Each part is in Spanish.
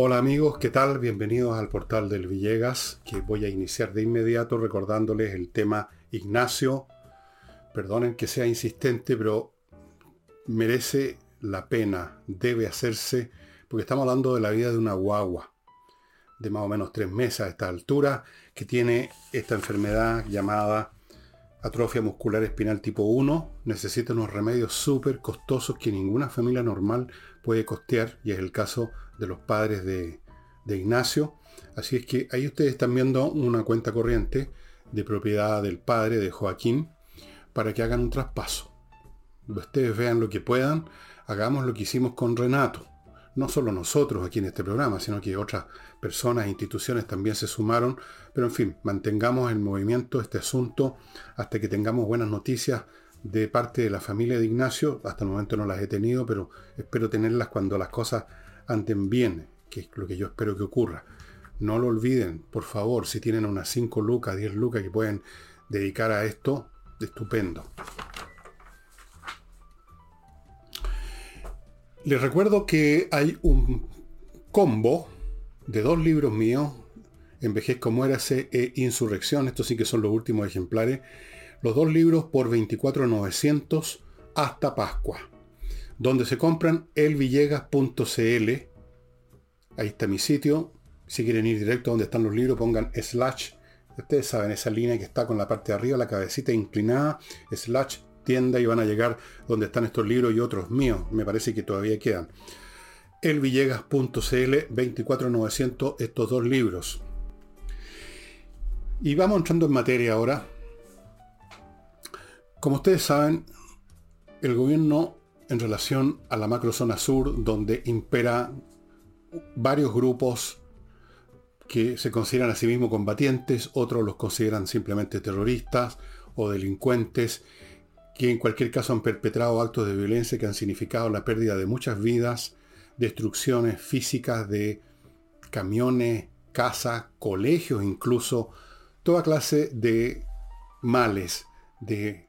Hola amigos, ¿qué tal? Bienvenidos al portal del Villegas, que voy a iniciar de inmediato recordándoles el tema Ignacio. Perdonen que sea insistente, pero merece la pena, debe hacerse, porque estamos hablando de la vida de una guagua de más o menos tres meses a esta altura, que tiene esta enfermedad llamada atrofia muscular espinal tipo 1, necesita unos remedios súper costosos que ninguna familia normal puede costear, y es el caso los padres de, Ignacio. Así es que ahí ustedes están viendo una cuenta corriente de propiedad del padre de Joaquín para que hagan un traspaso. Ustedes vean lo que puedan, hagamos lo que hicimos con Renato. No solo nosotros aquí en este programa, sino que otras personas e instituciones también se sumaron. Pero en fin, mantengamos en movimiento este asunto hasta que tengamos buenas noticias de parte de la familia de Ignacio. Hasta el momento no las he tenido, pero espero tenerlas cuando las cosas anden bien, que es lo que yo espero que ocurra. No lo olviden, por favor, si tienen unas 5 lucas, 10 lucas que pueden dedicar a esto, estupendo. Les recuerdo que hay un combo de dos libros míos, Envejez como érase e Insurrección, estos sí que son los últimos ejemplares, los dos libros por 24.900 hasta Pascua donde se compran elvillegas.cl. Ahí está mi sitio. Si quieren ir directo a donde están los libros, pongan slash. Ustedes saben, esa línea que está con la parte de arriba, la cabecita inclinada, slash tienda y van a llegar donde están estos libros y otros míos. Me parece que todavía quedan. Elvillegas.cl 24900 estos dos libros. Y vamos entrando en materia ahora. Como ustedes saben, el gobierno en relación a la macrozona sur, donde impera varios grupos que se consideran a sí mismos combatientes, otros los consideran simplemente terroristas o delincuentes, que en cualquier caso han perpetrado actos de violencia que han significado la pérdida de muchas vidas, destrucciones físicas de camiones, casas, colegios incluso, toda clase de males, de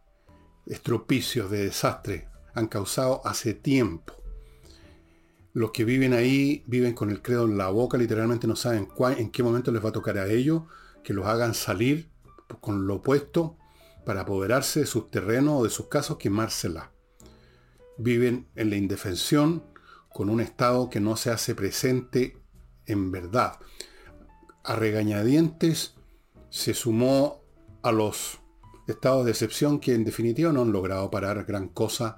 estropicios, de desastres han causado hace tiempo. Los que viven ahí viven con el credo en la boca, literalmente no saben en qué momento les va a tocar a ellos, que los hagan salir con lo opuesto para apoderarse de sus terrenos o de sus casos, quemársela. Viven en la indefensión con un Estado que no se hace presente en verdad. A regañadientes se sumó a los estados de excepción que en definitiva no han logrado parar gran cosa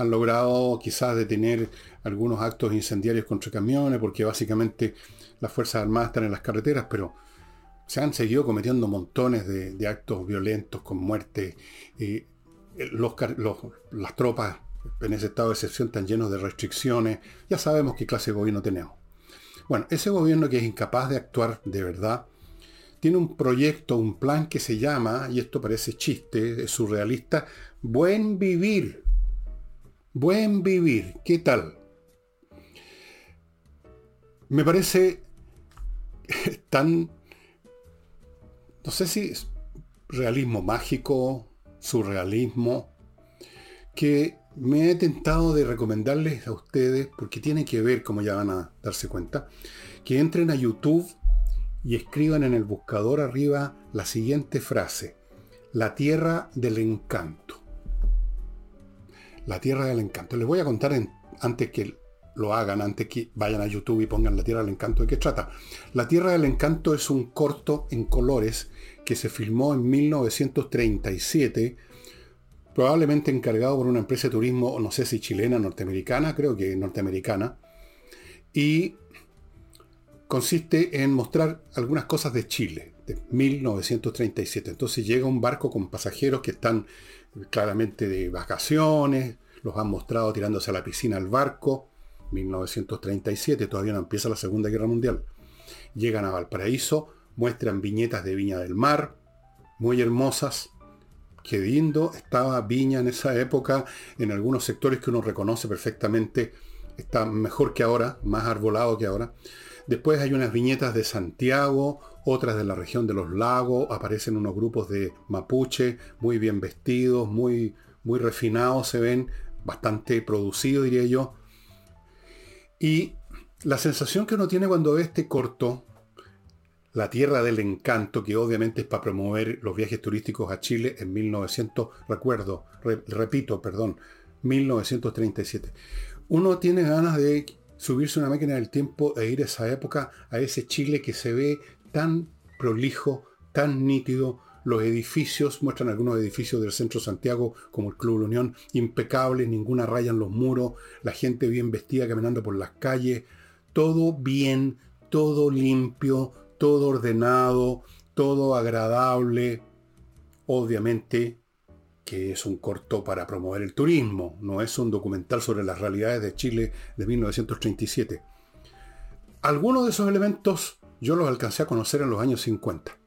han logrado quizás detener algunos actos incendiarios contra camiones, porque básicamente las Fuerzas Armadas están en las carreteras, pero se han seguido cometiendo montones de, actos violentos con muerte. Eh, las tropas en ese estado de excepción están llenos de restricciones. Ya sabemos qué clase de gobierno tenemos. Bueno, ese gobierno que es incapaz de actuar de verdad, tiene un proyecto, un plan que se llama, y esto parece chiste, es surrealista, Buen Vivir. Buen vivir, ¿qué tal? Me parece tan, no sé si es realismo mágico, surrealismo, que me he tentado de recomendarles a ustedes, porque tiene que ver, como ya van a darse cuenta, que entren a YouTube y escriban en el buscador arriba la siguiente frase, la tierra del encanto. La Tierra del Encanto. Les voy a contar antes que lo hagan, antes que vayan a YouTube y pongan La Tierra del Encanto de qué trata. La Tierra del Encanto es un corto en colores que se filmó en 1937, probablemente encargado por una empresa de turismo, no sé si chilena, norteamericana, creo que norteamericana, y consiste en mostrar algunas cosas de Chile, de 1937. Entonces llega un barco con pasajeros que están claramente de vacaciones, los han mostrado tirándose a la piscina al barco, 1937, todavía no empieza la Segunda Guerra Mundial. Llegan a Valparaíso, muestran viñetas de Viña del Mar, muy hermosas. Qué lindo estaba Viña en esa época, en algunos sectores que uno reconoce perfectamente, está mejor que ahora, más arbolado que ahora. Después hay unas viñetas de Santiago, otras de la región de los lagos, aparecen unos grupos de mapuche, muy bien vestidos, muy, muy refinados, se ven, bastante producidos diría yo. Y La sensación que uno tiene cuando ve este corto, La Tierra del Encanto, que obviamente es para promover los viajes turísticos a Chile en 1900, recuerdo, repito, perdón, 1937. Uno tiene ganas de subirse una máquina del tiempo e ir a esa época, a ese Chile que se ve tan prolijo, tan nítido, los edificios, muestran algunos edificios del centro Santiago, como el Club La Unión, impecables, ninguna raya en los muros, la gente bien vestida caminando por las calles, todo bien, todo limpio, todo ordenado, todo agradable. Obviamente que es un corto para promover el turismo, no es un documental sobre las realidades de Chile de 1937. Algunos de esos elementos yo los alcancé a conocer en los años 50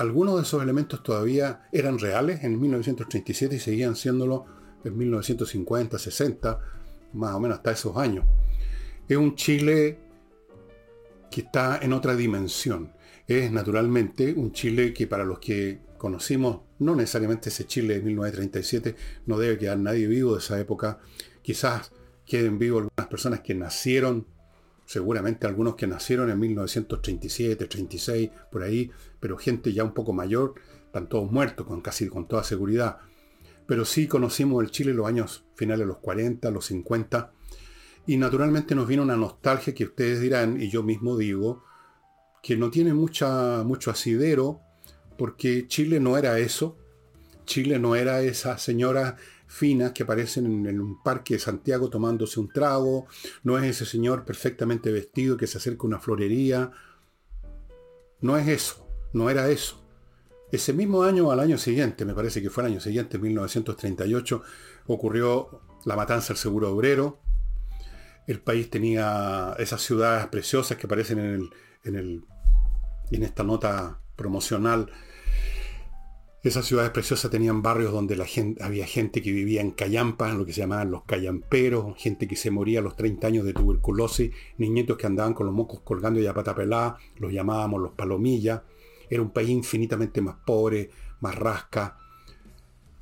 algunos de esos elementos todavía eran reales en 1937 y seguían siéndolo en 1950, 60, más o menos hasta esos años. Es un Chile que está en otra dimensión. Es naturalmente un Chile que para los que conocimos, no necesariamente ese Chile de 1937, no debe quedar nadie vivo de esa época. Quizás queden vivos algunas personas que nacieron seguramente algunos que nacieron en 1937, 36, por ahí, pero gente ya un poco mayor, están todos muertos con casi con toda seguridad. Pero sí conocimos el Chile en los años finales de los 40, los 50, y naturalmente nos viene una nostalgia que ustedes dirán, y yo mismo digo, que no tiene mucha, mucho asidero, porque Chile no era eso. Chile no era esa señora finas que aparecen en, un parque de Santiago tomándose un trago, no es ese señor perfectamente vestido que se acerca a una florería, no es eso, no era eso. Ese mismo año, al año siguiente, me parece que fue el año siguiente, 1938, ocurrió la matanza del seguro obrero. El país tenía esas ciudades preciosas que aparecen en, en esta nota promocional esas ciudades preciosas tenían barrios donde había gente que vivía en callampas, lo que se llamaban los callamperos, gente que se moría a los 30 años de tuberculosis, niñitos que andaban con los mocos colgando y a pata pelada, los llamábamos los palomillas. Era un país infinitamente más pobre, más rasca.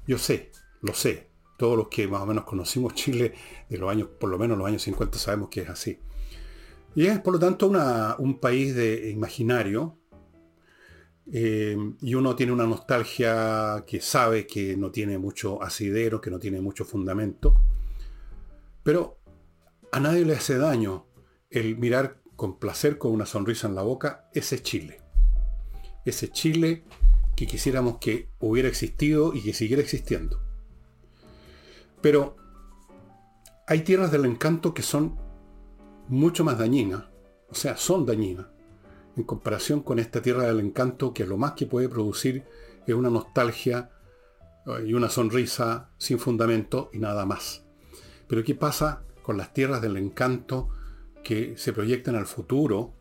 Yo sé, lo sé. Todos los que más o menos conocimos Chile de los años, por lo menos los años 50, sabemos que es así. Y es por lo tanto un país de imaginario, eh, y uno tiene una nostalgia que sabe que no tiene mucho asidero, que no tiene mucho fundamento. Pero a nadie le hace daño el mirar con placer, con una sonrisa en la boca, ese Chile. Ese Chile que quisiéramos que hubiera existido y que siguiera existiendo. Pero hay tierras del encanto que son mucho más dañinas, o sea, son dañinas en comparación con esta tierra del encanto que lo más que puede producir es una nostalgia eh, y una sonrisa sin fundamento y nada más. Pero ¿qué pasa con las tierras del encanto que se proyectan al futuro?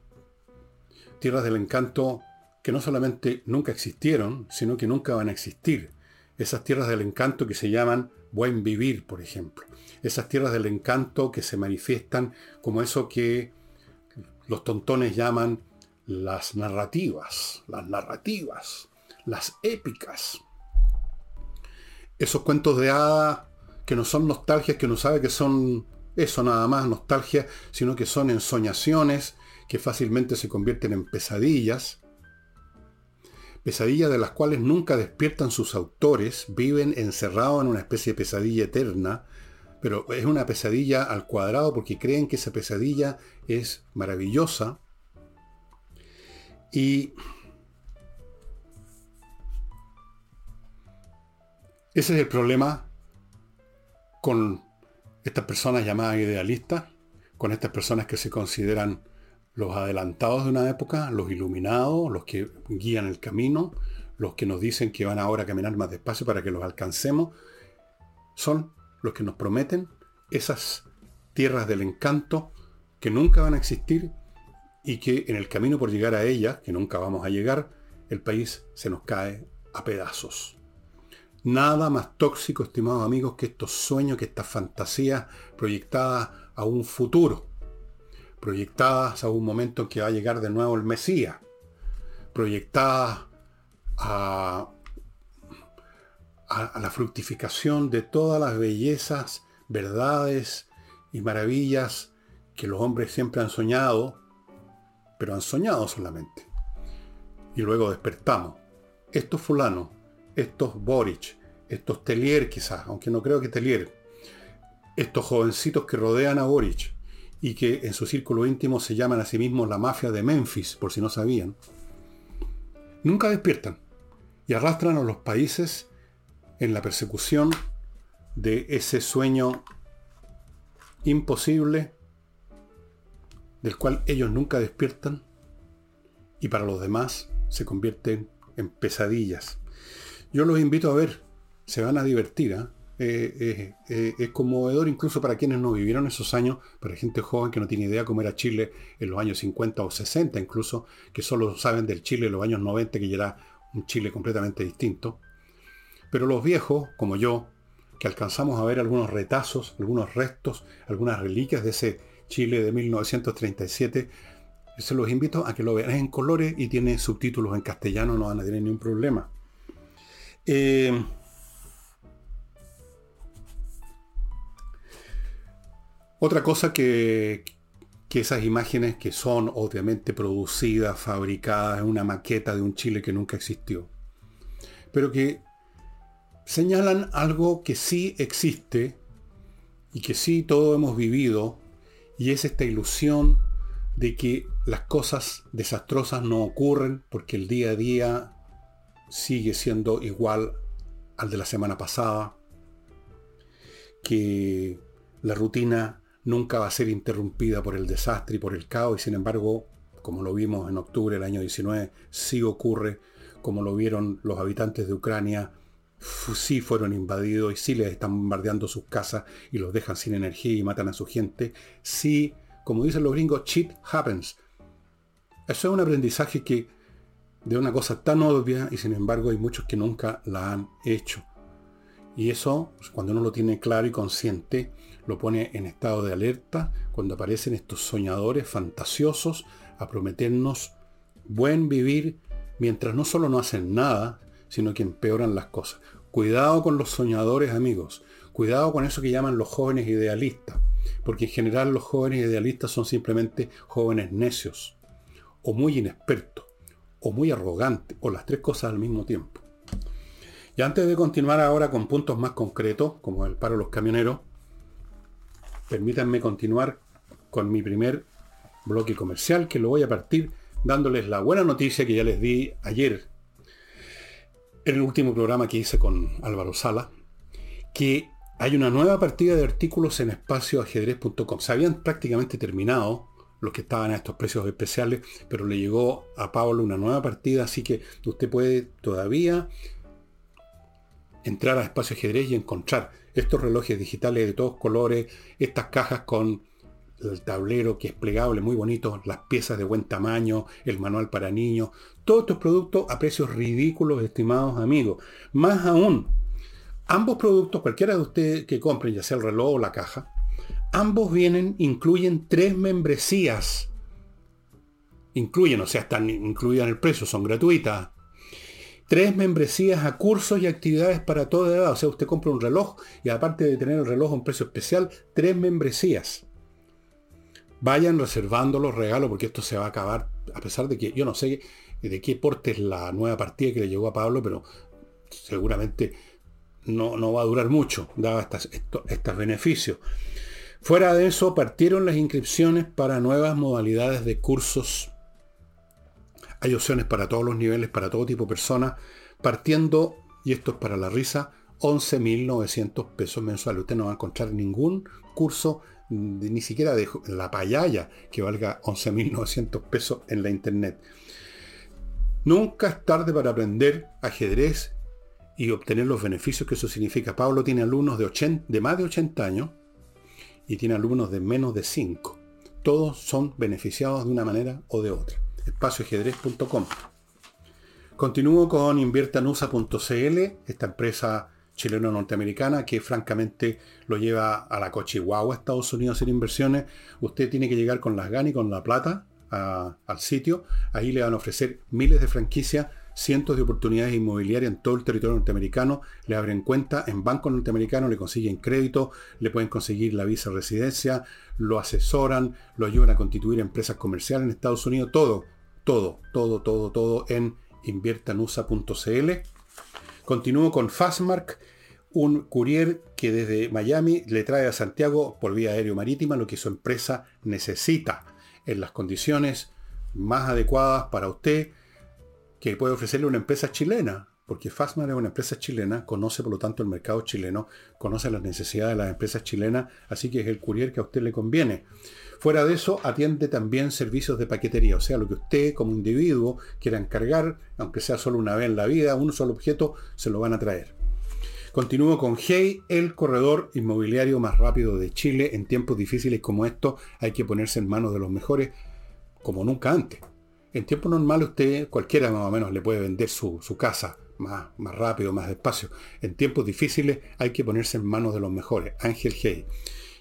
Tierras del encanto que no solamente nunca existieron, sino que nunca van a existir. Esas tierras del encanto que se llaman buen vivir, por ejemplo. Esas tierras del encanto que se manifiestan como eso que los tontones llaman las narrativas, las narrativas, las épicas. Esos cuentos de hadas que no son nostalgias, que no sabe que son eso nada más, nostalgia, sino que son ensoñaciones que fácilmente se convierten en pesadillas. Pesadillas de las cuales nunca despiertan sus autores, viven encerrados en una especie de pesadilla eterna, pero es una pesadilla al cuadrado porque creen que esa pesadilla es maravillosa y ese es el problema con estas personas llamadas idealistas, con estas personas que se consideran los adelantados de una época, los iluminados, los que guían el camino, los que nos dicen que van ahora a caminar más despacio para que los alcancemos, son los que nos prometen esas tierras del encanto que nunca van a existir y que en el camino por llegar a ella, que nunca vamos a llegar, el país se nos cae a pedazos. Nada más tóxico, estimados amigos, que estos sueños, que estas fantasías proyectadas a un futuro, proyectadas a un momento en que va a llegar de nuevo el Mesías, proyectadas a, a la fructificación de todas las bellezas, verdades y maravillas que los hombres siempre han soñado, pero han soñado solamente. Y luego despertamos. Estos fulanos, estos Boric, estos Telier quizás, aunque no creo que Telier, estos jovencitos que rodean a Boric y que en su círculo íntimo se llaman a sí mismos la mafia de Memphis, por si no sabían, nunca despiertan y arrastran a los países en la persecución de ese sueño imposible del cual ellos nunca despiertan y para los demás se convierten en pesadillas. Yo los invito a ver, se van a divertir. ¿ah? Eh, eh, eh, es conmovedor incluso para quienes no vivieron esos años, para gente joven que no tiene idea cómo era Chile en los años 50 o 60 incluso, que solo saben del Chile en los años 90, que ya era un Chile completamente distinto. Pero los viejos, como yo, que alcanzamos a ver algunos retazos, algunos restos, algunas reliquias de ese Chile de 1937, se los invito a que lo vean en colores y tiene subtítulos en castellano, no van a tener ningún problema. Otra cosa que, que esas imágenes que son obviamente producidas, fabricadas en una maqueta de un Chile que nunca existió, pero que señalan algo que sí existe y que sí todos hemos vivido, y es esta ilusión de que las cosas desastrosas no ocurren porque el día a día sigue siendo igual al de la semana pasada, que la rutina nunca va a ser interrumpida por el desastre y por el caos, y sin embargo, como lo vimos en octubre del año 19, sí ocurre, como lo vieron los habitantes de Ucrania, sí fueron invadidos y sí les están bombardeando sus casas y los dejan sin energía y matan a su gente, sí, como dicen los gringos, shit happens. Eso es un aprendizaje que de una cosa tan obvia y sin embargo hay muchos que nunca la han hecho. Y eso, cuando uno lo tiene claro y consciente, lo pone en estado de alerta cuando aparecen estos soñadores fantasiosos a prometernos buen vivir mientras no solo no hacen nada, sino que empeoran las cosas. Cuidado con los soñadores amigos, cuidado con eso que llaman los jóvenes idealistas, porque en general los jóvenes idealistas son simplemente jóvenes necios, o muy inexpertos, o muy arrogantes, o las tres cosas al mismo tiempo. Y antes de continuar ahora con puntos más concretos, como el paro de los camioneros, permítanme continuar con mi primer bloque comercial, que lo voy a partir dándoles la buena noticia que ya les di ayer en el último programa que hice con Álvaro Sala, que hay una nueva partida de artículos en espacioajedrez.com. Se habían prácticamente terminado los que estaban a estos precios especiales, pero le llegó a Pablo una nueva partida, así que usted puede todavía entrar a Espacio Ajedrez y encontrar estos relojes digitales de todos colores, estas cajas con el tablero que es plegable, muy bonito, las piezas de buen tamaño, el manual para niños, todos estos productos a precios ridículos, estimados amigos. Más aún, ambos productos, cualquiera de ustedes que compren, ya sea el reloj o la caja, ambos vienen, incluyen tres membresías. Incluyen, o sea, están incluidas en el precio, son gratuitas tres membresías a cursos y actividades para toda edad. O sea, usted compra un reloj y aparte de tener el reloj a un precio especial, tres membresías. Vayan reservando los regalos porque esto se va a acabar, a pesar de que yo no sé de qué porte es la nueva partida que le llegó a Pablo, pero seguramente no, no va a durar mucho, dado estos beneficios. Fuera de eso, partieron las inscripciones para nuevas modalidades de cursos hay opciones para todos los niveles, para todo tipo de personas, partiendo, y esto es para la risa, 11.900 pesos mensuales. Usted no va a encontrar ningún curso, ni siquiera de la payaya, que valga 11.900 pesos en la internet. Nunca es tarde para aprender ajedrez y obtener los beneficios que eso significa. Pablo tiene alumnos de, 80, de más de 80 años y tiene alumnos de menos de 5. Todos son beneficiados de una manera o de otra espacioajedrez.com. Continúo con inviertanusa.cl, esta empresa chileno-norteamericana que francamente lo lleva a la a Estados Unidos en inversiones. Usted tiene que llegar con las ganas y con la plata al sitio. Ahí le van a ofrecer miles de franquicias cientos de oportunidades inmobiliarias en todo el territorio norteamericano, le abren cuenta en bancos norteamericanos, le consiguen crédito, le pueden conseguir la visa residencia, lo asesoran, lo ayudan a constituir empresas comerciales en Estados Unidos, todo, todo, todo, todo, todo en inviertanusa.cl. Continúo con Fastmark, un courier que desde Miami le trae a Santiago por vía aéreo marítima lo que su empresa necesita en las condiciones más adecuadas para usted que puede ofrecerle una empresa chilena, porque Fastmark es una empresa chilena, conoce por lo tanto el mercado chileno, conoce las necesidades de las empresas chilenas, así que es el courier que a usted le conviene. Fuera de eso, atiende también servicios de paquetería, o sea, lo que usted como individuo quiera encargar, aunque sea solo una vez en la vida, un solo objeto, se lo van a traer. Continúo con Hey, el corredor inmobiliario más rápido de Chile. En tiempos difíciles como estos hay que ponerse en manos de los mejores como nunca antes. En tiempos normales usted, cualquiera más o menos, le puede vender su, casa más, más rápido, más despacio. En tiempos difíciles hay que ponerse en manos de los mejores. Ángel Hey.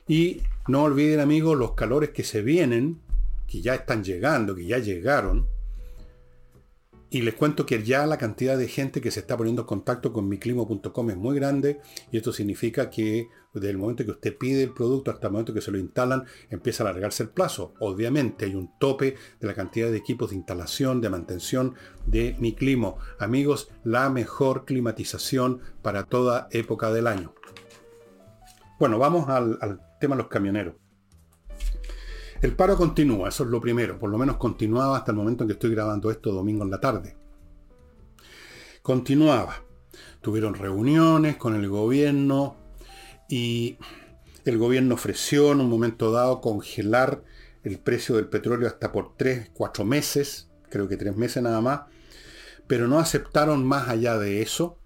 Y no olviden amigos los calores que se vienen, que ya están llegando, que ya llegaron. Y les cuento que ya la cantidad de gente que se está poniendo en contacto con miclimo.com es muy grande y esto significa que desde el momento que usted pide el producto hasta el momento que se lo instalan empieza a alargarse el plazo. Obviamente hay un tope de la cantidad de equipos de instalación, de mantención de Miclimo. Amigos, la mejor climatización para toda época del año. Bueno, vamos al, al tema de los camioneros. El paro continúa, eso es lo primero, por lo menos continuaba hasta el momento en que estoy grabando esto domingo en la tarde. Continuaba. Tuvieron reuniones con el gobierno y el gobierno ofreció en un momento dado congelar el precio del petróleo hasta por 3, 4 meses, creo que 3 meses nada más, pero no aceptaron más allá de eso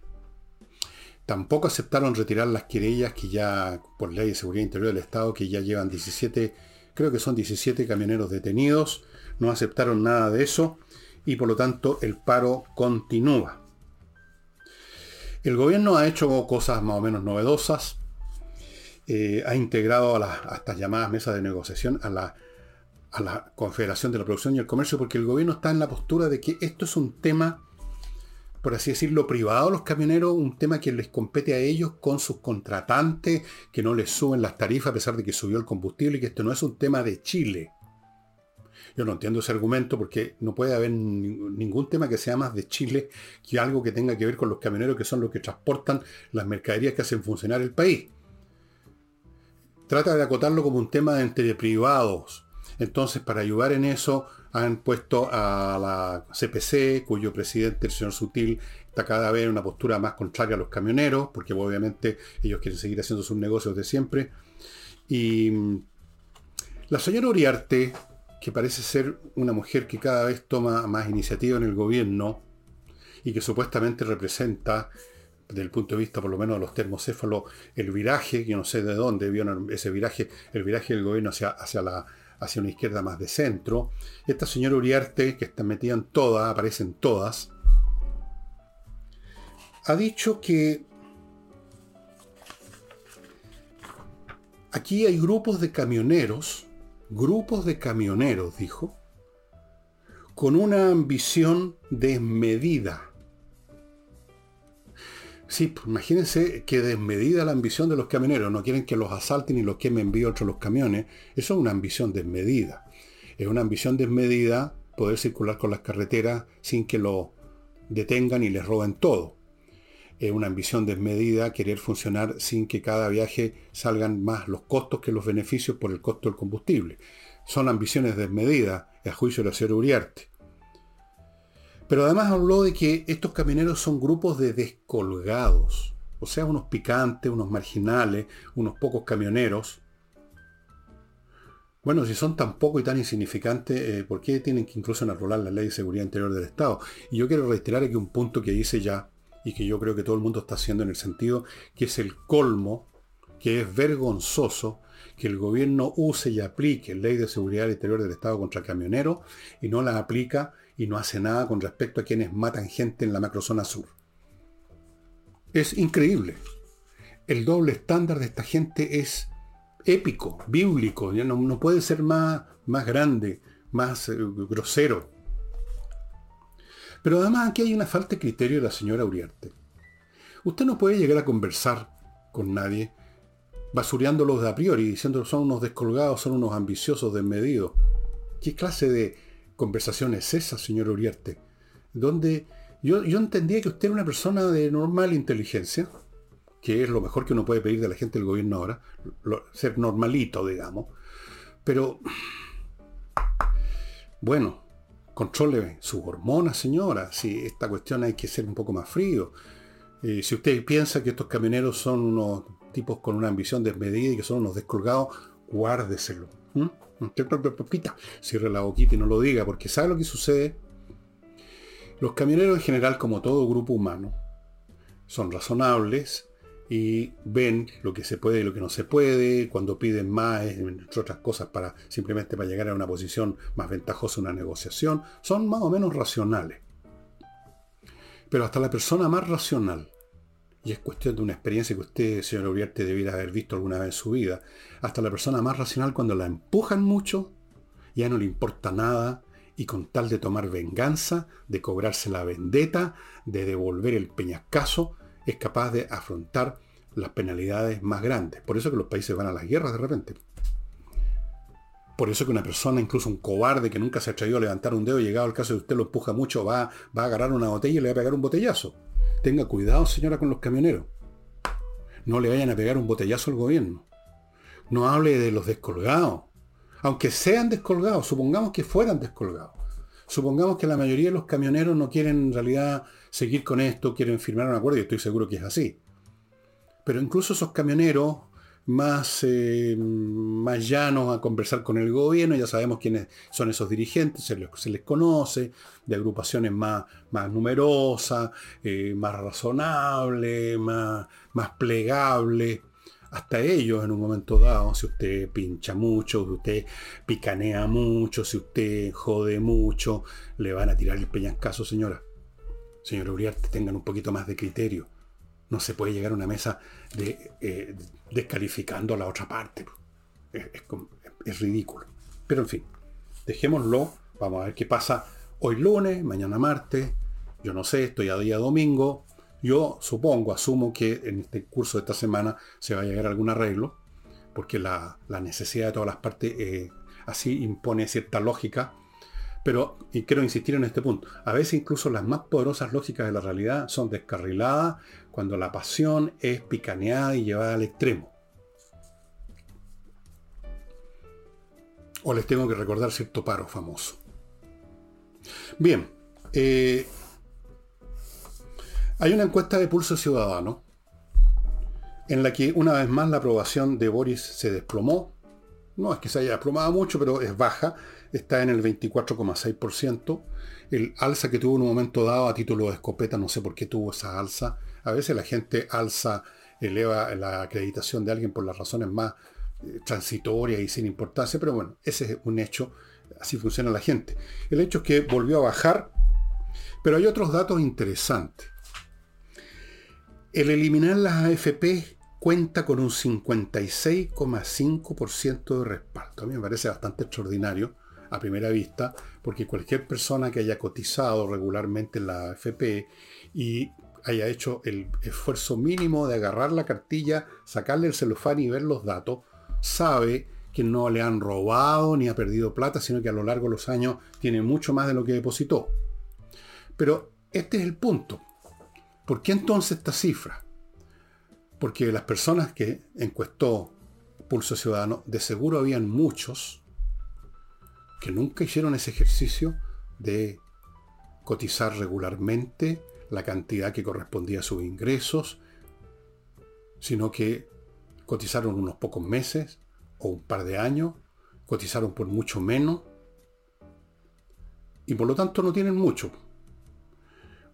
Tampoco aceptaron retirar las querellas que ya, por ley de seguridad interior del Estado, que ya llevan 17, creo que son 17 camioneros detenidos. No aceptaron nada de eso y por lo tanto el paro continúa. El gobierno ha hecho cosas más o menos novedosas. Eh, ha integrado a, estas llamadas mesas de negociación a la, a la Confederación de la Producción y el Comercio porque el gobierno está en la postura de que esto es un tema por así decirlo, privado los camioneros, un tema que les compete a ellos con sus contratantes, que no les suben las tarifas a pesar de que subió el combustible y que esto no es un tema de Chile. Yo no entiendo ese argumento porque no puede haber ningún tema que sea más de Chile que algo que tenga que ver con los camioneros que son los que transportan las mercaderías que hacen funcionar el país. Trata de acotarlo como un tema entre privados. Entonces, para ayudar en eso, han puesto a la CPC, cuyo presidente, el señor Sutil, está cada vez en una postura más contraria a los camioneros, porque obviamente ellos quieren seguir haciendo sus negocios de siempre. Y mm, la señora Uriarte, que parece ser una mujer que cada vez toma más iniciativa en el gobierno y que supuestamente representa, desde el punto de vista por lo menos de los termocéfalos, el viraje, yo no sé de dónde vio ese viraje, el viraje del gobierno hacia, hacia la hacia una izquierda más de centro. Esta señora Uriarte, que está metida en todas, aparecen todas, ha dicho que aquí hay grupos de camioneros, grupos de camioneros, dijo, con una ambición desmedida Sí, pues, imagínense que desmedida la ambición de los camioneros. No quieren que los asalten y los quemen vivos los camiones. Eso es una ambición desmedida. Es una ambición desmedida poder circular con las carreteras sin que lo detengan y les roben todo. Es una ambición desmedida querer funcionar sin que cada viaje salgan más los costos que los beneficios por el costo del combustible. Son ambiciones desmedidas, a juicio de la señora Uriarte. Pero además habló de que estos camioneros son grupos de descolgados, o sea, unos picantes, unos marginales, unos pocos camioneros. Bueno, si son tan pocos y tan insignificantes, eh, ¿por qué tienen que incluso enarrolar la ley de seguridad interior del Estado? Y yo quiero reiterar aquí un punto que hice ya y que yo creo que todo el mundo está haciendo en el sentido que es el colmo, que es vergonzoso que el gobierno use y aplique ley de seguridad interior del Estado contra camioneros y no la aplica y no hace nada con respecto a quienes matan gente en la macrozona sur. Es increíble. El doble estándar de esta gente es épico, bíblico, no, puede ser más, más grande, más eh, grosero. Pero además aquí hay una falta de criterio de la señora Uriarte. Usted no puede llegar a conversar con nadie basureándolos de a priori, diciendo que son unos descolgados, son unos ambiciosos desmedidos. ¿Qué clase de conversación es esa, señor Uriarte? Donde yo, yo entendía que usted era una persona de normal inteligencia, que es lo mejor que uno puede pedir de la gente del gobierno ahora, ser normalito, digamos. Pero, bueno, controle sus hormonas, señora. Si esta cuestión hay que ser un poco más frío. Eh, si usted piensa que estos camioneros son unos tipos con una ambición desmedida y que son unos descolgados, guárdeselo. Cierre la boquita y no lo diga, porque ¿sabe lo que sucede? Los camioneros en general, como todo grupo humano, son razonables y ven lo que se puede y lo que no se puede, cuando piden más, entre otras cosas, para simplemente para llegar a una posición más ventajosa en una negociación, son más o menos racionales. Pero hasta la persona más racional, y es cuestión de una experiencia que usted, señor Uriarte, debiera haber visto alguna vez en su vida, hasta la persona más racional cuando la empujan mucho, ya no le importa nada, y con tal de tomar venganza, de cobrarse la vendetta, de devolver el peñascaso, es capaz de afrontar las penalidades más grandes. Por eso que los países van a las guerras de repente. Por eso que una persona, incluso un cobarde que nunca se ha atrevido a levantar un dedo, llegado al caso de usted lo empuja mucho, va, va a agarrar una botella y le va a pegar un botellazo. Tenga cuidado, señora, con los camioneros. No le vayan a pegar un botellazo al gobierno. No hable de los descolgados. Aunque sean descolgados, supongamos que fueran descolgados. Supongamos que la mayoría de los camioneros no quieren en realidad seguir con esto, quieren firmar un acuerdo y estoy seguro que es así. Pero incluso esos camioneros más, eh, más llanos a conversar con el gobierno, ya sabemos quiénes son esos dirigentes, se les, conoce, de agrupaciones más, más numerosas, eh, más razonables, más, más plegables. Hasta ellos en un momento dado, si usted pincha mucho, si usted picanea mucho, si usted jode mucho, le van a tirar el peñascaso, señora. Señora Uriarte, tengan un poquito más de criterio. No se puede llegar a una mesa de, eh, descalificando a la otra parte. Es, ridículo. Pero en fin, dejémoslo. Vamos a ver qué pasa hoy lunes, mañana martes. Yo no sé, estoy a día domingo. Yo supongo, asumo que en este curso de esta semana se va a llegar a algún arreglo, porque la, necesidad de todas las partes eh, así impone cierta lógica. Pero, y quiero insistir en este punto, a veces incluso las más poderosas lógicas de la realidad son descarriladas cuando la pasión es picaneada y llevada al extremo. O les tengo que recordar cierto paro famoso. Bien, eh, hay una encuesta de Pulso Ciudadano en la que una vez más la aprobación de Boris se desplomó. No es que se haya desplomado mucho, pero es baja. Está en el 24,6%. El alza que tuvo en un momento dado a título de escopeta, no sé por qué tuvo esa alza, a veces la gente alza, eleva la acreditación de alguien por las razones más eh, transitorias y sin importancia, pero bueno, ese es un hecho, así funciona la gente. El hecho es que volvió a bajar, pero hay otros datos interesantes. El eliminar las AFP cuenta con un 56,5% de respaldo. A mí me parece bastante extraordinario a primera vista, porque cualquier persona que haya cotizado regularmente en la AFP y haya hecho el esfuerzo mínimo de agarrar la cartilla, sacarle el celofán y ver los datos, sabe que no le han robado ni ha perdido plata, sino que a lo largo de los años tiene mucho más de lo que depositó. Pero este es el punto. ¿Por qué entonces esta cifra? Porque las personas que encuestó Pulso Ciudadano, de seguro habían muchos que nunca hicieron ese ejercicio de cotizar regularmente la cantidad que correspondía a sus ingresos, sino que cotizaron unos pocos meses o un par de años, cotizaron por mucho menos y por lo tanto no tienen mucho.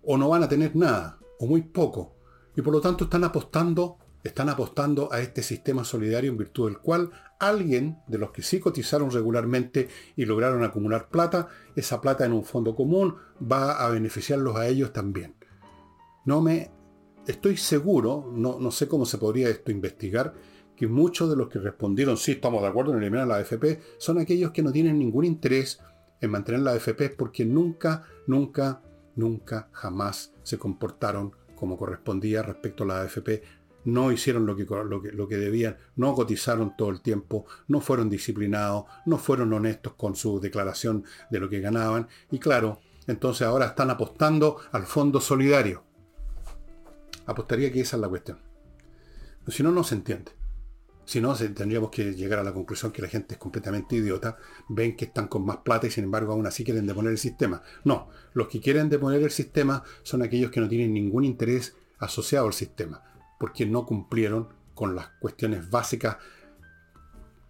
O no van a tener nada, o muy poco. Y por lo tanto están apostando, están apostando a este sistema solidario en virtud del cual alguien de los que sí cotizaron regularmente y lograron acumular plata, esa plata en un fondo común va a beneficiarlos a ellos también. No me estoy seguro, no, no sé cómo se podría esto investigar, que muchos de los que respondieron sí estamos de acuerdo en eliminar la AFP son aquellos que no tienen ningún interés en mantener la AFP porque nunca, nunca nunca, jamás se comportaron como correspondía respecto a la AFP, no hicieron lo que, lo, que, lo que, debían, no cotizaron todo el tiempo, no fueron disciplinados, no fueron honestos con su declaración de lo que ganaban. Y claro, entonces ahora están apostando al fondo solidario. Apostaría que esa es la cuestión. Si no, no se entiende. Si no, tendríamos que llegar a la conclusión que la gente es completamente idiota, ven que están con más plata y sin embargo aún así quieren deponer el sistema. No, los que quieren deponer el sistema son aquellos que no tienen ningún interés asociado al sistema, porque no cumplieron con las cuestiones básicas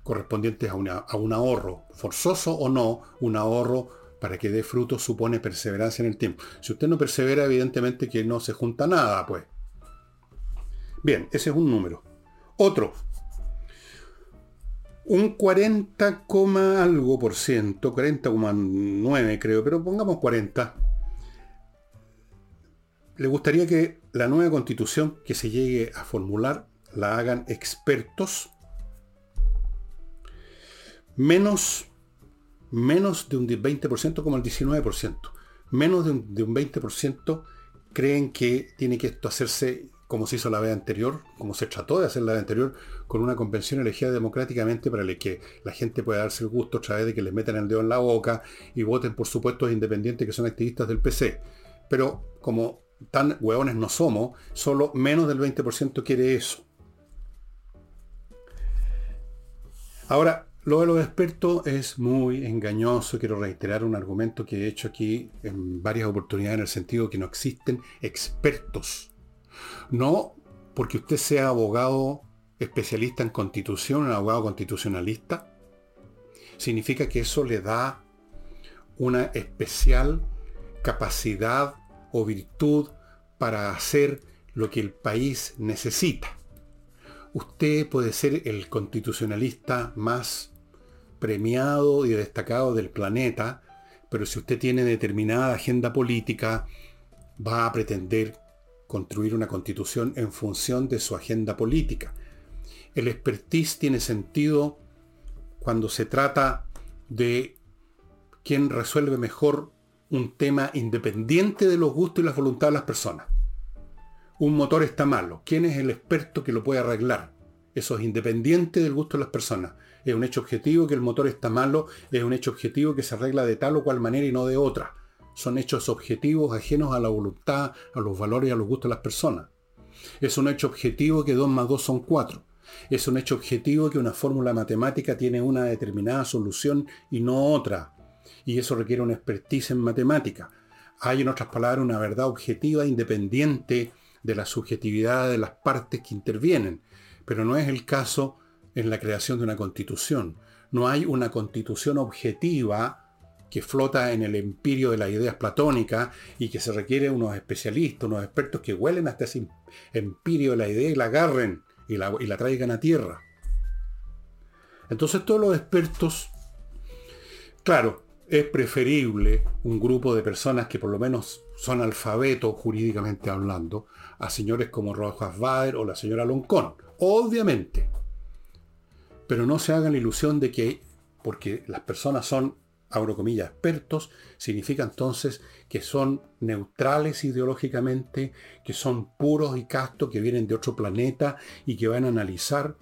correspondientes a, un ahorro, forzoso o no, un ahorro para que dé fruto supone perseverancia en el tiempo. Si usted no persevera, evidentemente que no se junta nada, pues. Bien, ese es un número. Otro, un 40, algo por ciento, 40,9 creo, pero pongamos 40. Le gustaría que la nueva constitución que se llegue a formular la hagan expertos menos, menos de un 20% como el 19%. Menos de un, de un 20% creen que tiene que esto hacerse como se hizo la vez anterior, como se trató de hacer la vez anterior, con una convención elegida democráticamente para que la gente pueda darse el gusto otra vez de que les metan el dedo en la boca y voten por supuestos independientes que son activistas del PC. Pero como tan hueones no somos, solo menos del 20% quiere eso. Ahora, lo de los expertos es muy engañoso. Quiero reiterar un argumento que he hecho aquí en varias oportunidades en el sentido que no existen expertos no porque usted sea abogado especialista en constitución, un abogado constitucionalista, significa que eso le da una especial capacidad o virtud para hacer lo que el país necesita. Usted puede ser el constitucionalista más premiado y destacado del planeta, pero si usted tiene determinada agenda política, va a pretender construir una constitución en función de su agenda política. El expertise tiene sentido cuando se trata de quién resuelve mejor un tema independiente de los gustos y las voluntades de las personas. Un motor está malo. ¿Quién es el experto que lo puede arreglar? Eso es independiente del gusto de las personas. Es un hecho objetivo que el motor está malo, es un hecho objetivo que se arregla de tal o cual manera y no de otra son hechos objetivos ajenos a la voluntad, a los valores y a los gustos de las personas. Es un hecho objetivo que 2 más 2 son 4. Es un hecho objetivo que una fórmula matemática tiene una determinada solución y no otra. Y eso requiere una expertise en matemática. Hay, en otras palabras, una verdad objetiva independiente de la subjetividad de las partes que intervienen. Pero no es el caso en la creación de una constitución. No hay una constitución objetiva que flota en el empirio de las ideas platónicas y que se requiere unos especialistas, unos expertos que huelen hasta ese empirio de la idea y la agarren y la, traigan a tierra. Entonces todos los expertos, claro, es preferible un grupo de personas que por lo menos son alfabetos jurídicamente hablando, a señores como Rojas Bader o la señora Loncón, obviamente. Pero no se hagan la ilusión de que, porque las personas son abro comillas, expertos, significa entonces que son neutrales ideológicamente, que son puros y castos, que vienen de otro planeta y que van a analizar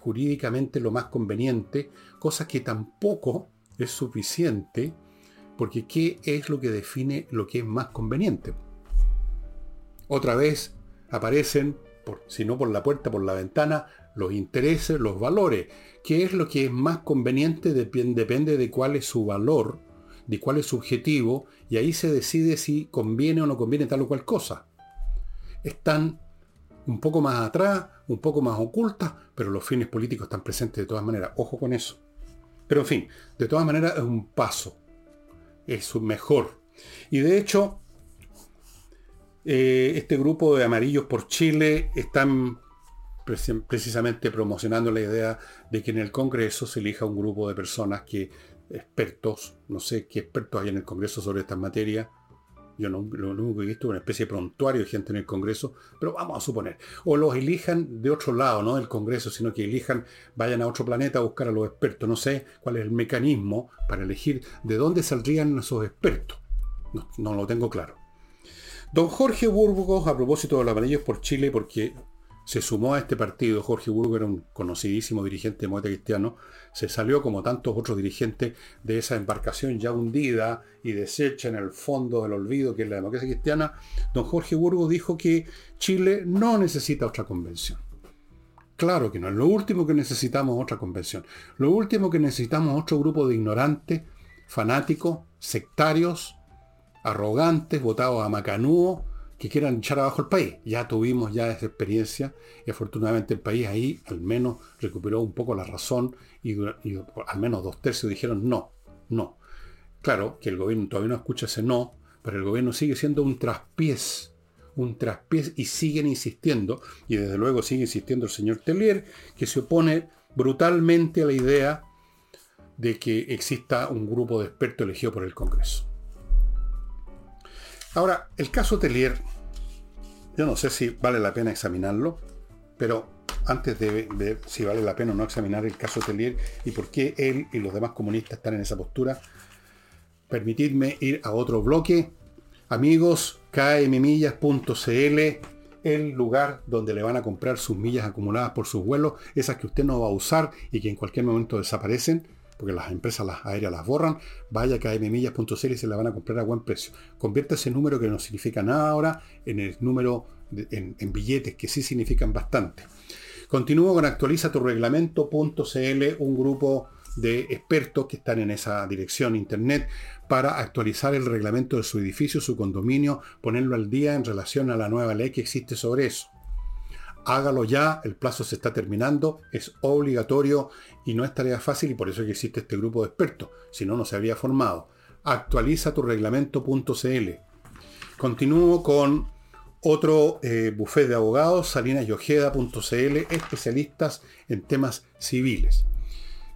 jurídicamente lo más conveniente, cosa que tampoco es suficiente, porque ¿qué es lo que define lo que es más conveniente? Otra vez aparecen, si no por la puerta, por la ventana, los intereses, los valores. ¿Qué es lo que es más conveniente? Depende de cuál es su valor, de cuál es su objetivo, y ahí se decide si conviene o no conviene tal o cual cosa. Están un poco más atrás, un poco más ocultas, pero los fines políticos están presentes de todas maneras. Ojo con eso. Pero en fin, de todas maneras es un paso. Es mejor. Y de hecho, eh, este grupo de amarillos por Chile están precisamente promocionando la idea de que en el Congreso se elija un grupo de personas que, expertos, no sé qué expertos hay en el Congreso sobre estas materias, yo no, lo único que he visto es una especie de prontuario de gente en el Congreso, pero vamos a suponer. O los elijan de otro lado, no del Congreso, sino que elijan, vayan a otro planeta a buscar a los expertos. No sé cuál es el mecanismo para elegir de dónde saldrían esos expertos. No, no lo tengo claro. Don Jorge Burgos, a propósito de los amarillos por Chile, porque se sumó a este partido, Jorge Burgos era un conocidísimo dirigente de Movimiento Cristiano, se salió como tantos otros dirigentes de esa embarcación ya hundida y deshecha en el fondo del olvido que es la democracia cristiana. Don Jorge Burgos dijo que Chile no necesita otra convención. Claro que no, lo último que necesitamos es otra convención. Lo último que necesitamos es otro grupo de ignorantes, fanáticos, sectarios, arrogantes, votados a macanúo, que quieran echar abajo el país. Ya tuvimos ya esa experiencia y afortunadamente el país ahí al menos recuperó un poco la razón y, y al menos dos tercios dijeron no, no. Claro que el gobierno todavía no escucha ese no, pero el gobierno sigue siendo un traspiés un traspiés y siguen insistiendo, y desde luego sigue insistiendo el señor Tellier, que se opone brutalmente a la idea de que exista un grupo de expertos elegido por el Congreso. Ahora, el caso Tellier, yo no sé si vale la pena examinarlo, pero antes de ver si vale la pena o no examinar el caso Tellier y por qué él y los demás comunistas están en esa postura, permitidme ir a otro bloque. Amigos, kmmillas.cl, el lugar donde le van a comprar sus millas acumuladas por sus vuelos, esas que usted no va a usar y que en cualquier momento desaparecen, porque las empresas las aéreas las borran, vaya a kmmillas.cl y se la van a comprar a buen precio. Convierta ese número que no significa nada ahora en el número en, en, billetes que sí significan bastante. Continúo con actualiza tu reglamento.cl, un grupo de expertos que están en esa dirección internet para actualizar el reglamento de su edificio, su condominio, ponerlo al día en relación a la nueva ley que existe sobre eso. Hágalo ya, el plazo se está terminando, es obligatorio y no es tarea fácil y por eso es que existe este grupo de expertos, si no, no se habría formado. Actualiza tu reglamento.cl. Continúo con otro eh, de abogados, salinasyojeda.cl, especialistas en temas civiles.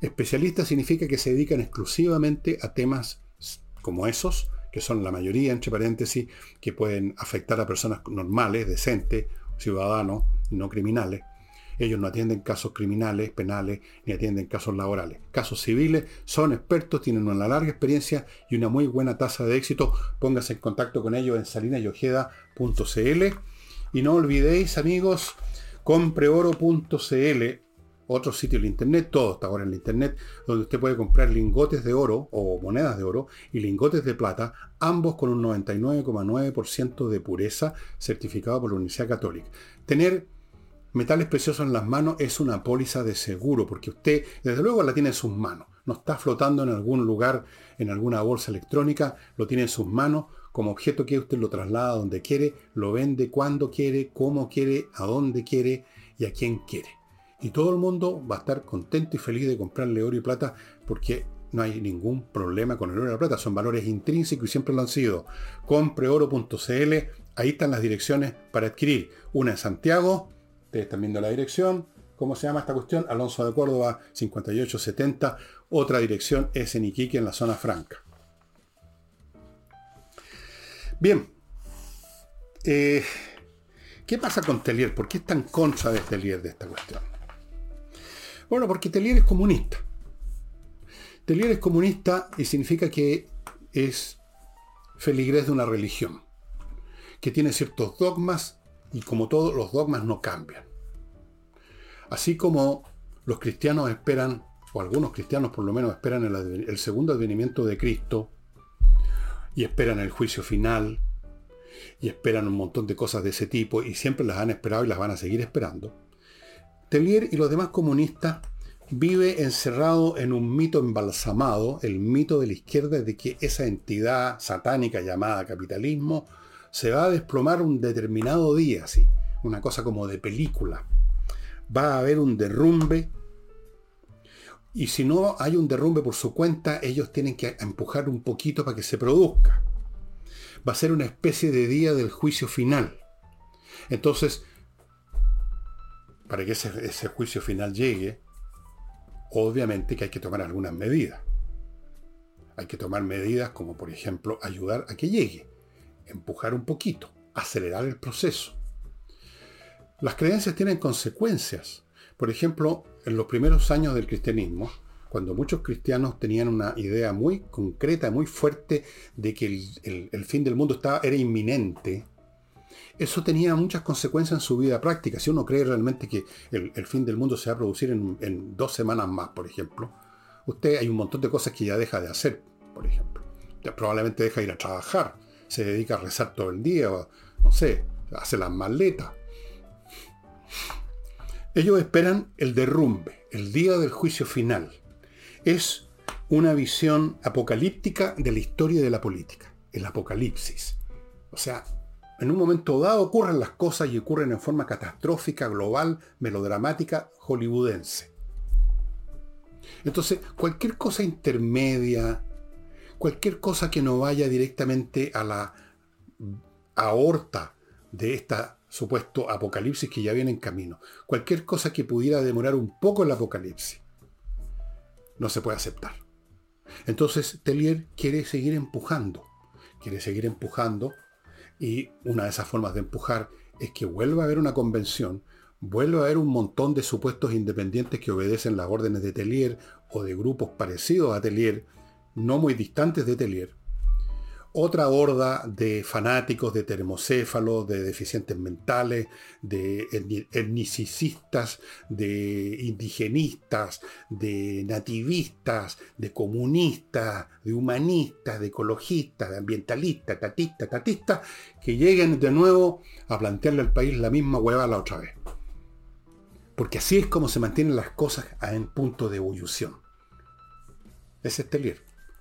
Especialistas significa que se dedican exclusivamente a temas como esos, que son la mayoría, entre paréntesis, que pueden afectar a personas normales, decentes, ciudadanos, no criminales. Ellos no atienden casos criminales, penales, ni atienden casos laborales. Casos civiles, son expertos, tienen una larga experiencia y una muy buena tasa de éxito. Póngase en contacto con ellos en salinayojeda.cl. Y no olvidéis, amigos, compreoro.cl otro sitio en internet, todo está ahora en el internet, donde usted puede comprar lingotes de oro o monedas de oro y lingotes de plata, ambos con un 99,9% de pureza certificado por la Universidad Católica. Tener metales preciosos en las manos es una póliza de seguro, porque usted desde luego la tiene en sus manos. No está flotando en algún lugar, en alguna bolsa electrónica, lo tiene en sus manos como objeto que usted lo traslada donde quiere, lo vende cuando quiere, cómo quiere, a dónde quiere y a quién quiere. Y todo el mundo va a estar contento y feliz de comprarle oro y plata porque no hay ningún problema con el oro y la plata. Son valores intrínsecos y siempre lo han sido. Compreoro.cl, ahí están las direcciones para adquirir. Una en Santiago, ustedes están viendo la dirección. ¿Cómo se llama esta cuestión? Alonso de Córdoba 5870. Otra dirección es en Iquique, en la zona franca. Bien. Eh, ¿Qué pasa con Telier? ¿Por qué está en contra de Telier de esta cuestión? Bueno, porque Telier es comunista. Telier es comunista y significa que es feligrés de una religión, que tiene ciertos dogmas y como todos los dogmas no cambian. Así como los cristianos esperan, o algunos cristianos por lo menos esperan el, el segundo advenimiento de Cristo, y esperan el juicio final, y esperan un montón de cosas de ese tipo, y siempre las han esperado y las van a seguir esperando. Tellier y los demás comunistas vive encerrado en un mito embalsamado, el mito de la izquierda de que esa entidad satánica llamada capitalismo se va a desplomar un determinado día, así, una cosa como de película. Va a haber un derrumbe y si no hay un derrumbe por su cuenta, ellos tienen que empujar un poquito para que se produzca. Va a ser una especie de día del juicio final. Entonces, para que ese, juicio final llegue, obviamente que hay que tomar algunas medidas. Hay que tomar medidas como por ejemplo ayudar a que llegue, empujar un poquito, acelerar el proceso. Las creencias tienen consecuencias. Por ejemplo, en los primeros años del cristianismo, cuando muchos cristianos tenían una idea muy concreta, muy fuerte de que el, fin del mundo estaba, era inminente, eso tenía muchas consecuencias en su vida práctica. Si uno cree realmente que el, fin del mundo se va a producir en, dos semanas más, por ejemplo, usted hay un montón de cosas que ya deja de hacer, por ejemplo. probablemente deja de ir a trabajar, se dedica a rezar todo el día, o, no sé, hace las maletas. Ellos esperan el derrumbe, el día del juicio final. Es una visión apocalíptica de la historia de la política, el apocalipsis. O sea, en un momento dado ocurren las cosas y ocurren en forma catastrófica, global, melodramática, hollywoodense. Entonces, cualquier cosa intermedia, cualquier cosa que no vaya directamente a la aorta de esta supuesto apocalipsis que ya viene en camino. Cualquier cosa que pudiera demorar un poco el apocalipsis no se puede aceptar. Entonces Tellier quiere seguir empujando, quiere seguir empujando y una de esas formas de empujar es que vuelva a haber una convención, vuelva a haber un montón de supuestos independientes que obedecen las órdenes de Tellier o de grupos parecidos a Tellier, no muy distantes de Tellier, otra horda de fanáticos, de termocéfalos, de deficientes mentales, de etnicistas, de indigenistas, de nativistas, de comunistas, de humanistas, de ecologistas, de ambientalistas, tatistas, tatistas, que lleguen de nuevo a plantearle al país la misma hueva la otra vez. Porque así es como se mantienen las cosas en punto de ebullición. Ese es Telier.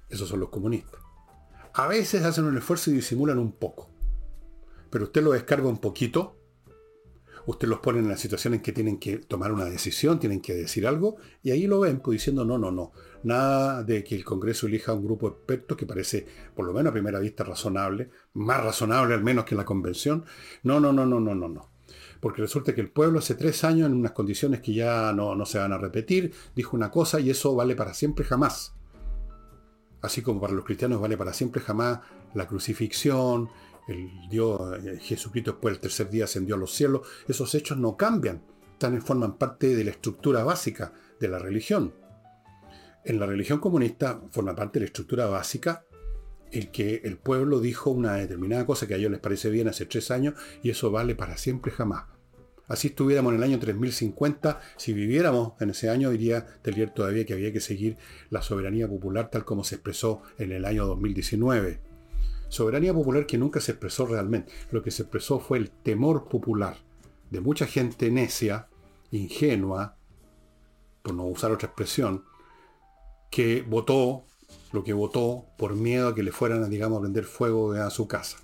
Esos son los comunistas. A veces hacen un esfuerzo y disimulan un poco. Pero usted lo descarga un poquito, usted los pone en la situación en que tienen que tomar una decisión, tienen que decir algo, y ahí lo ven pues, diciendo no, no, no. Nada de que el Congreso elija un grupo de expertos que parece, por lo menos a primera vista, razonable, más razonable al menos que la convención. No, no, no, no, no, no, no. Porque resulta que el pueblo hace tres años, en unas condiciones que ya no, no se van a repetir, dijo una cosa y eso vale para siempre jamás así como para los cristianos vale para siempre jamás la crucifixión, el Dios, eh, Jesucristo después del tercer día ascendió a los cielos, esos hechos no cambian, están, forman parte de la estructura básica de la religión. En la religión comunista forma parte de la estructura básica el que el pueblo dijo una determinada cosa que a ellos les parece bien hace tres años y eso vale para siempre jamás. Así estuviéramos en el año 3050, si viviéramos en ese año, diría Tellier todavía que había que seguir la soberanía popular tal como se expresó en el año 2019. Soberanía popular que nunca se expresó realmente. Lo que se expresó fue el temor popular de mucha gente necia, ingenua, por no usar otra expresión, que votó lo que votó por miedo a que le fueran, digamos, a prender fuego a su casa.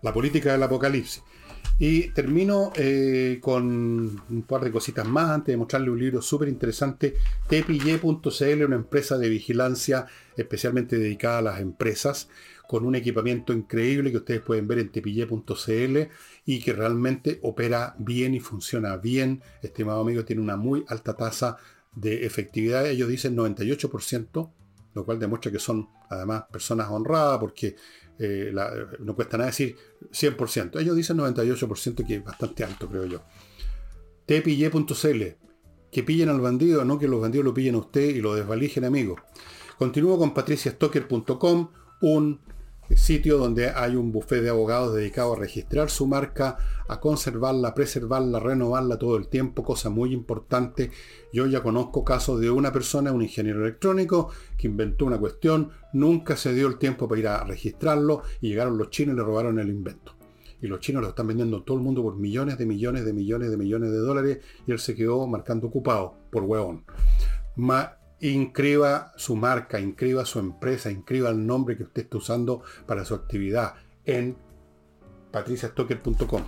La política del apocalipsis. Y termino eh, con un par de cositas más antes de mostrarle un libro súper interesante, tepille.cl, una empresa de vigilancia especialmente dedicada a las empresas, con un equipamiento increíble que ustedes pueden ver en tepille.cl y que realmente opera bien y funciona bien. Estimado amigo, tiene una muy alta tasa de efectividad. Ellos dicen 98%, lo cual demuestra que son además personas honradas porque eh, no cuesta nada decir 100%. Ellos dicen 98%, que es bastante alto, creo yo. tpille.cl. Que pillen al bandido, no que los bandidos lo pillen a usted y lo desvalijen, amigo. Continúo con patriciastocker.com, un sitio donde hay un buffet de abogados dedicado a registrar su marca, a conservarla, preservarla, renovarla todo el tiempo, cosa muy importante. Yo ya conozco casos de una persona, un ingeniero electrónico, que inventó una cuestión, nunca se dio el tiempo para ir a registrarlo y llegaron los chinos y le robaron el invento. Y los chinos lo están vendiendo todo el mundo por millones de millones de millones de millones de dólares y él se quedó marcando ocupado por hueón inscriba su marca, inscriba su empresa, inscriba el nombre que usted está usando para su actividad en patriciastocker.com.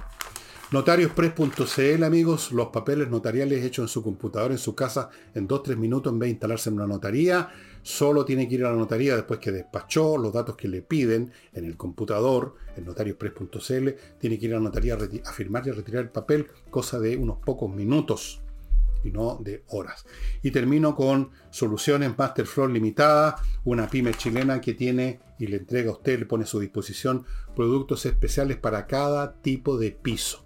Notariospress.cl amigos, los papeles notariales hechos en su computadora, en su casa, en 2-3 minutos en vez de instalarse en una notaría. Solo tiene que ir a la notaría después que despachó los datos que le piden en el computador, en notariospress.cl. Tiene que ir a la notaría a firmar y a retirar el papel, cosa de unos pocos minutos y no de horas. Y termino con Soluciones Masterfloor Limitada, una pyme chilena que tiene y le entrega a usted, le pone a su disposición productos especiales para cada tipo de piso.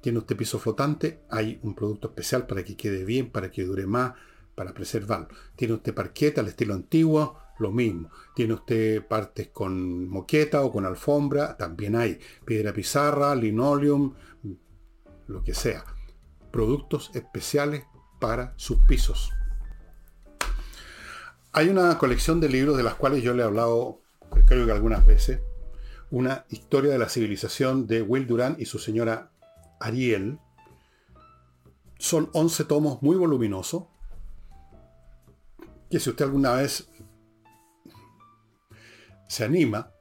Tiene usted piso flotante, hay un producto especial para que quede bien, para que dure más, para preservarlo. Tiene usted parqueta al estilo antiguo, lo mismo. Tiene usted partes con moqueta o con alfombra, también hay. Piedra pizarra, linoleum, lo que sea. Productos especiales para sus pisos. Hay una colección de libros de las cuales yo le he hablado, creo que algunas veces. Una historia de la civilización de Will Durán y su señora Ariel. Son 11 tomos muy voluminosos. Que si usted alguna vez se anima,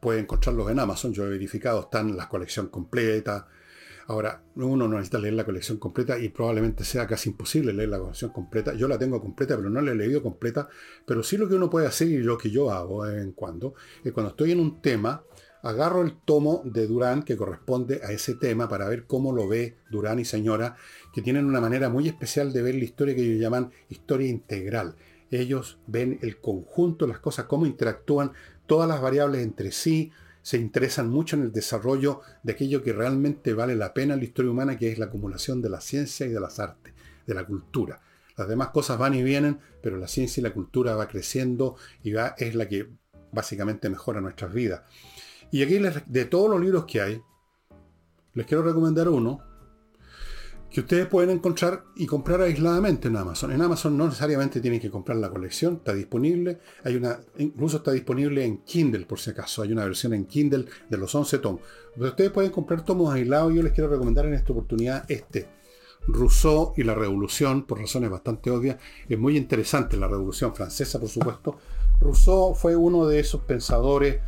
puede encontrarlos en Amazon. Yo he verificado, están la colección completa. Ahora, uno no necesita leer la colección completa y probablemente sea casi imposible leer la colección completa. Yo la tengo completa, pero no la he leído completa. Pero sí lo que uno puede hacer y lo que yo hago de vez en cuando, es cuando estoy en un tema, agarro el tomo de Durán que corresponde a ese tema para ver cómo lo ve Durán y señora, que tienen una manera muy especial de ver la historia que ellos llaman historia integral. Ellos ven el conjunto, las cosas, cómo interactúan todas las variables entre sí, se interesan mucho en el desarrollo de aquello que realmente vale la pena en la historia humana, que es la acumulación de la ciencia y de las artes, de la cultura. Las demás cosas van y vienen, pero la ciencia y la cultura va creciendo y va, es la que básicamente mejora nuestras vidas. Y aquí de todos los libros que hay, les quiero recomendar uno, que ustedes pueden encontrar y comprar aisladamente en Amazon. En Amazon no necesariamente tienen que comprar la colección, está disponible. Hay una, incluso está disponible en Kindle, por si acaso. Hay una versión en Kindle de los 11 tomos. Pero ustedes pueden comprar tomos aislados. Yo les quiero recomendar en esta oportunidad este. Rousseau y la Revolución, por razones bastante obvias. Es muy interesante la Revolución Francesa, por supuesto. Rousseau fue uno de esos pensadores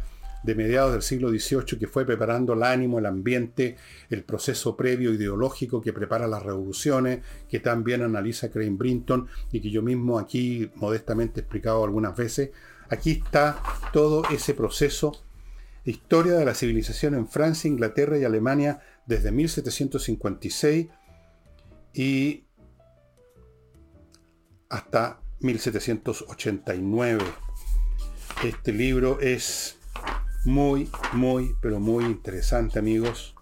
de mediados del siglo XVIII que fue preparando el ánimo, el ambiente, el proceso previo ideológico que prepara las revoluciones, que también analiza Crane Brinton y que yo mismo aquí modestamente he explicado algunas veces. Aquí está todo ese proceso, historia de la civilización en Francia, Inglaterra y Alemania desde 1756 y hasta 1789. Este libro es muy, muy, pero muy interesante, amigos.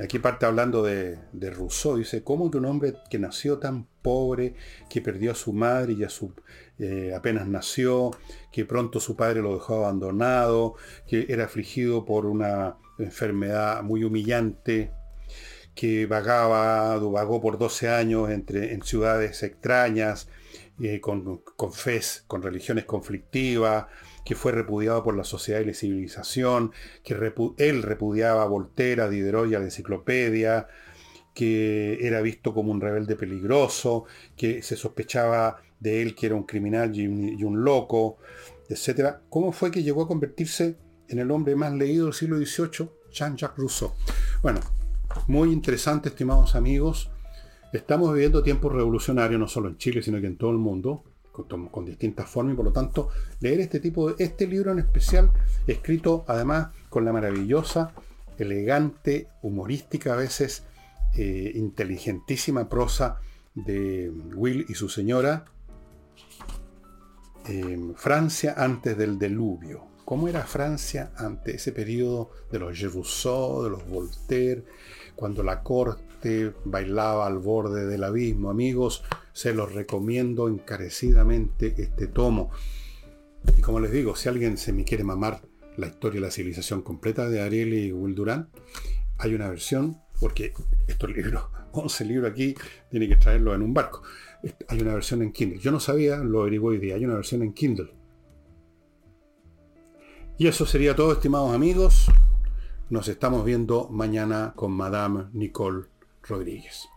Aquí parte hablando de, Rousseau. Dice, ¿cómo que un hombre que nació tan pobre, que perdió a su madre y a su eh, apenas nació, que pronto su padre lo dejó abandonado, que era afligido por una enfermedad muy humillante, que vagaba, vagó por 12 años entre, en ciudades extrañas, eh, con, con fe, con religiones conflictivas, que fue repudiado por la sociedad y la civilización, que él repudiaba a Voltaire, a Diderot y a la enciclopedia, que era visto como un rebelde peligroso, que se sospechaba de él que era un criminal y un, loco, etc. ¿Cómo fue que llegó a convertirse en el hombre más leído del siglo XVIII? Jean-Jacques Rousseau. Bueno, muy interesante, estimados amigos. Estamos viviendo tiempos revolucionarios, no solo en Chile, sino que en todo el mundo con, distintas formas y por lo tanto leer este tipo de, este libro en especial, escrito además con la maravillosa, elegante, humorística a veces, eh, inteligentísima prosa de Will y su señora, eh, Francia antes del diluvio. ¿Cómo era Francia ante ese periodo de los Rousseau, de los Voltaire, cuando la corte bailaba al borde del abismo? Amigos, se los recomiendo encarecidamente este tomo. Y como les digo, si alguien se me quiere mamar la historia de la civilización completa de Ariel y Will Durán, hay una versión, porque estos libros, 11 libros aquí, tiene que traerlo en un barco. Hay una versión en Kindle. Yo no sabía, lo averiguo hoy día, hay una versión en Kindle. Y eso sería todo, estimados amigos. Nos estamos viendo mañana con Madame Nicole Rodríguez.